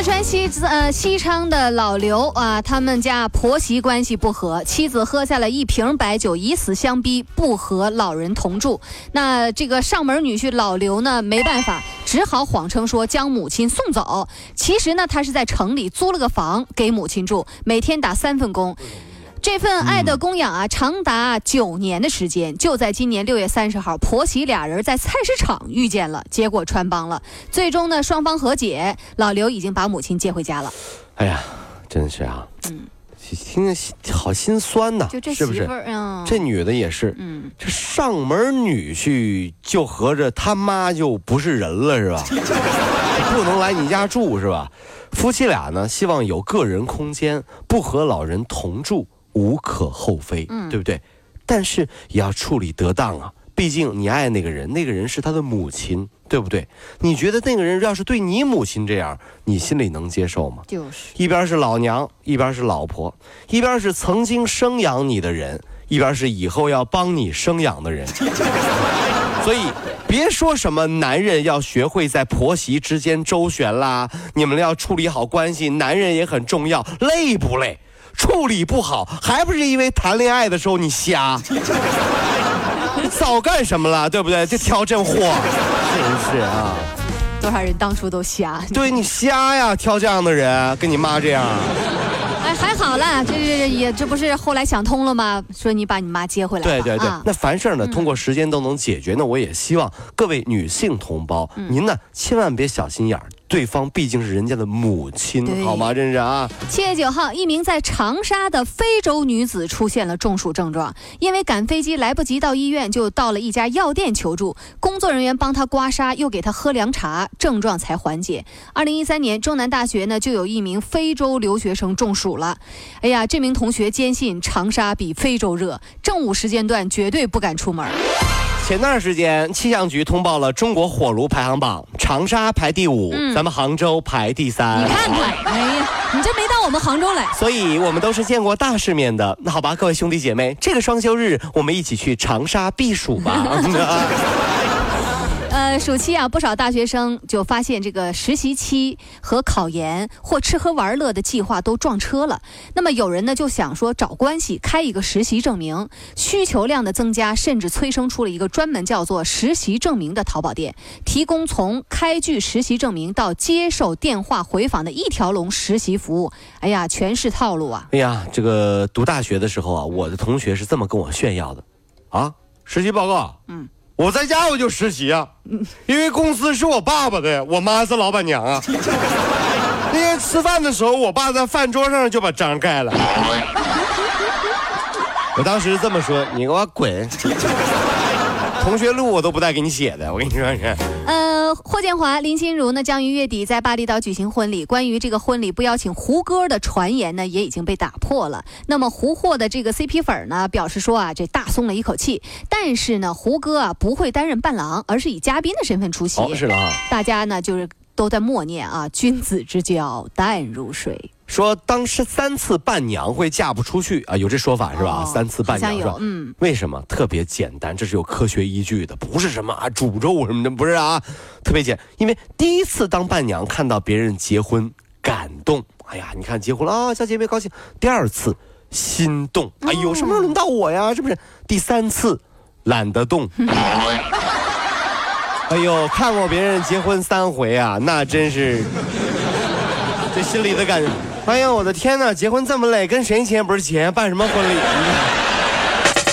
四川西子呃西昌的老刘啊，他们家婆媳关系不和，妻子喝下了一瓶白酒，以死相逼，不和老人同住。那这个上门女婿老刘呢，没办法，只好谎称说将母亲送走。其实呢，他是在城里租了个房给母亲住，每天打三份工。这份爱的供养啊，长达九年的时间，就在今年六月三十号，婆媳俩人在菜市场遇见了，结果穿帮了。最终呢，双方和解，老刘已经把母亲接回家了。哎呀，真是啊，嗯，听着好心酸呐，就这媳妇儿？嗯，这女的也是，嗯，这上门女婿就合着他妈就不是人了是吧？不能来你家住是吧？夫妻俩呢，希望有个人空间，不和老人同住。无可厚非，嗯，对不对？但是也要处理得当啊！毕竟你爱那个人，那个人是他的母亲，对不对？你觉得那个人要是对你母亲这样，你心里能接受吗？就是一边是老娘，一边是老婆，一边是曾经生养你的人，一边是以后要帮你生养的人。所以别说什么男人要学会在婆媳之间周旋啦，你们要处理好关系，男人也很重要，累不累？处理不好，还不是因为谈恋爱的时候你瞎？你 早干什么了，对不对？就挑这货，真是啊！多少人当初都瞎？对你瞎呀，挑这样的人，跟你妈这样。哎，还好了，这也这不是后来想通了吗？说你把你妈接回来。对对对，那凡事呢，通过时间都能解决。那我也希望各位女性同胞，您呢千万别小心眼儿。对方毕竟是人家的母亲，好吗？真是啊！七月九号，一名在长沙的非洲女子出现了中暑症状，因为赶飞机来不及到医院，就到了一家药店求助。工作人员帮她刮痧，又给她喝凉茶，症状才缓解。二零一三年，中南大学呢就有一名非洲留学生中暑了。哎呀，这名同学坚信长沙比非洲热，正午时间段绝对不敢出门。前段时间，气象局通报了中国火炉排行榜，长沙排第五，咱们杭州排第三。你看看，哎呀，你这没到我们杭州来。所以我们都是见过大世面的。那好吧，各位兄弟姐妹，这个双休日，我们一起去长沙避暑吧。呃，暑期啊，不少大学生就发现这个实习期和考研或吃喝玩乐的计划都撞车了。那么有人呢就想说找关系开一个实习证明，需求量的增加，甚至催生出了一个专门叫做实习证明的淘宝店，提供从开具实习证明到接受电话回访的一条龙实习服务。哎呀，全是套路啊！哎呀，这个读大学的时候啊，我的同学是这么跟我炫耀的，啊，实习报告，嗯。我在家我就实习啊，因为公司是我爸爸的，我妈是老板娘啊。那天吃饭的时候，我爸在饭桌上就把章盖了。我当时这么说：“你给我滚！” 同学录我都不带给你写的，我跟你说是。呃，霍建华、林心如呢将于月底在巴厘岛举行婚礼。关于这个婚礼不邀请胡歌的传言呢，也已经被打破了。那么胡霍的这个 CP 粉呢表示说啊，这大松了一口气。但是呢，胡歌啊不会担任伴郎，而是以嘉宾的身份出席。是了啊。大家呢就是都在默念啊，君子之交淡如水。说当时三次伴娘会嫁不出去啊，有这说法是吧？三次伴娘是吧？嗯，为什么？特别简单，这是有科学依据的，不是什么啊 诅咒什么的，不是啊，特别简，因为第一次当伴娘看到别人结婚感动，哎呀，你看结婚了啊，小姐妹高兴。第二次心动，哎呦，什么时候轮到我呀？是不是？第三次懒得动，哎呦，看过别人结婚三回啊，那真是这心里的感觉。哎呀，我的天哪！结婚这么累，跟谁结不是结？办什么婚礼？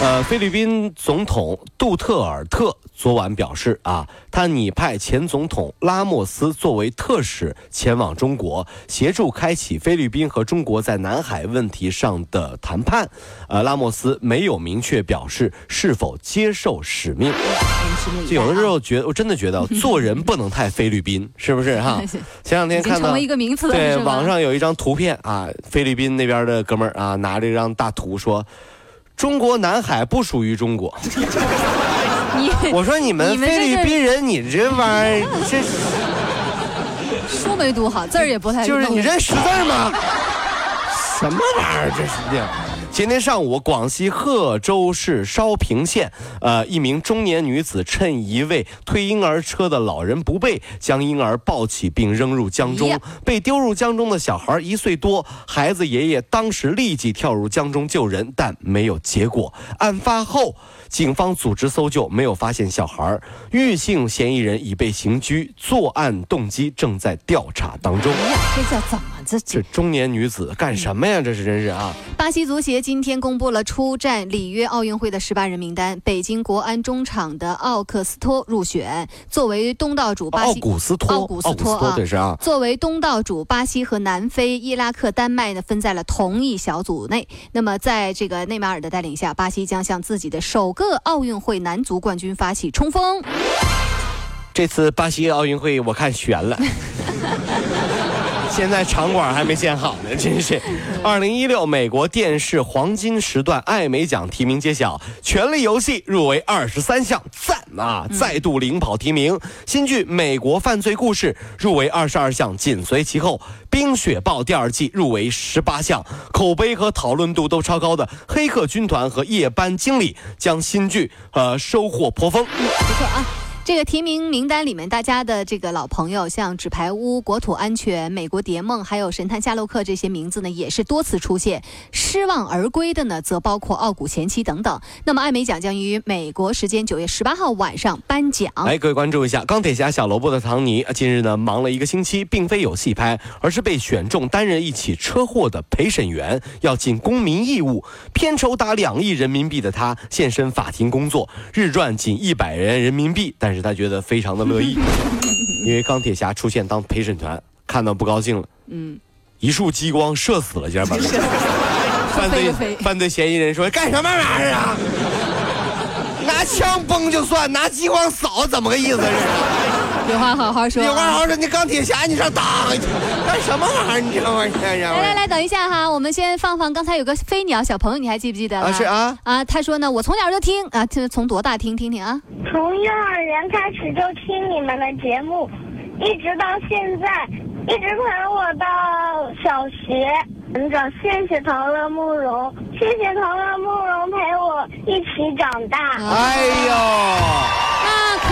呃，菲律宾总统杜特尔特昨晚表示啊，他拟派前总统拉莫斯作为特使前往中国，协助开启菲律宾和中国在南海问题上的谈判。呃，拉莫斯没有明确表示是否接受使命。就 有的时候觉得，我真的觉得做人不能太菲律宾，是不是哈？前两天看到一个名词了，对网上有一张图片啊，菲律宾那边的哥们儿啊，拿着一张大图说。中国南海不属于中国。你我说你们菲律宾人，你这玩意儿，这书没读好，字儿也不太就是你认识字吗？什么玩意儿？这是这。今天上午，广西贺州市烧平县，呃，一名中年女子趁一位推婴儿车的老人不备，将婴儿抱起并扔入江中。被丢入江中的小孩一岁多，孩子爷爷当时立即跳入江中救人，但没有结果。案发后，警方组织搜救，没有发现小孩。玉姓嫌疑人已被刑拘，作案动机正在调查当中。哎呀，这叫怎么这这？中年女子干什么呀？这是真是啊！巴西足协今天公布了出战里约奥运会的十八人名单，北京国安中场的奥克斯托入选。作为东道主，巴西奥古斯托，奥古斯托啊对是啊。作为东道主，巴西和南非、伊拉克、丹麦呢分在了同一小组内。那么，在这个内马尔的带领下，巴西将向自己的首个奥运会男足冠军发起冲锋。这次巴西奥运会我看悬了。现在场馆还没建好呢，真是。二零一六美国电视黄金时段艾美奖提名揭晓，《权力游戏》入围二十三项，赞啊！再度领跑提名。新剧《美国犯罪故事》入围二十二项，紧随其后。《冰雪暴》第二季入围十八项，口碑和讨论度都超高的《黑客军团》和《夜班经理》将新剧呃收获颇丰。不错啊。这个提名名单里面，大家的这个老朋友，像《纸牌屋》《国土安全》《美国谍梦》还有《神探夏洛克》这些名字呢，也是多次出现。失望而归的呢，则包括《傲骨前妻》等等。那么，艾美奖将于美国时间九月十八号晚上颁奖。哎，各位关注一下，钢铁侠小萝卜的唐尼，呃近日呢忙了一个星期，并非有戏拍，而是被选中担任一起车祸的陪审员，要尽公民义务。片酬达两亿人民币的他现身法庭工作，日赚仅一百元人民币，但是他觉得非常的乐意，因为钢铁侠出现当陪审团，看到不高兴了，嗯，一束激光射死了，竟然把。犯罪犯罪嫌疑人说：“干什么玩意儿啊？拿枪崩就算，拿激光扫怎么个意思？这是？有话好好说。有话好好说，你钢铁侠你上打，干什么玩意儿？你这玩意儿，来来来，等一下哈，我们先放放刚才有个飞鸟小朋友，你还记不记得了？啊是啊啊，他说呢，我从小就听啊，听从多大听听听啊？从幼儿园开始就听你们的节目，一直到现在，一直陪我到小学。成长，谢谢陶乐慕容，谢谢陶乐慕容陪我一起长大。哎呦，那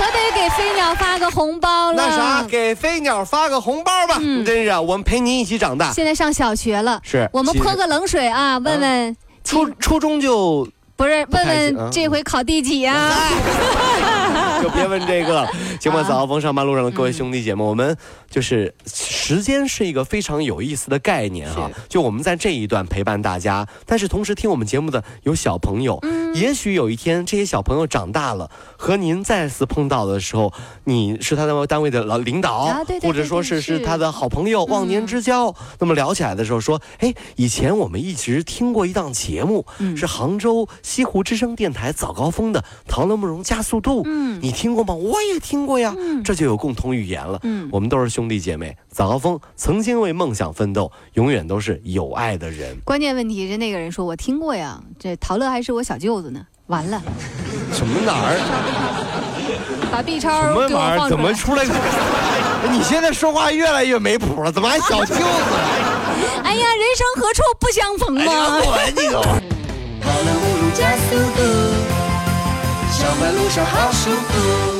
可得给飞鸟发个红包了。那啥，给飞鸟发个红包吧！嗯真是啊，我们陪您一起长大。现在上小学了，是我们泼个冷水啊，问问初初中就不是问问这回考第几啊？就别问这个了。行吧，早高峰上班路上的各位兄弟姐妹，我们就是时间是一个非常有意思的概念哈。就我们在这一段陪伴大家，但是同时听我们节目的有小朋友，也许有一天这些小朋友长大了，和您再次碰到的时候，你是他的单位的老领导，啊对对或者说是是是他的好朋友，忘年之交。那么聊起来的时候说，哎，以前我们一直听过一档节目，嗯是杭州西湖之声电台早高峰的《唐乐慕容加速度》，嗯你听过吗？我也听过呀，嗯这就有共同语言了。嗯我们都是兄弟姐妹。早高峰曾经为梦想奋斗，永远都是有爱的人。关键问题是那个人说我听过呀，这陶乐还是我小舅子呢。完了，什么哪儿？把 B 超什么玩意儿？怎。么出来？你现在说话越来越没谱了，怎么还小舅子？哎呀，人生何处不相逢哎嘛。呀，滚你个！上班路上好舒服。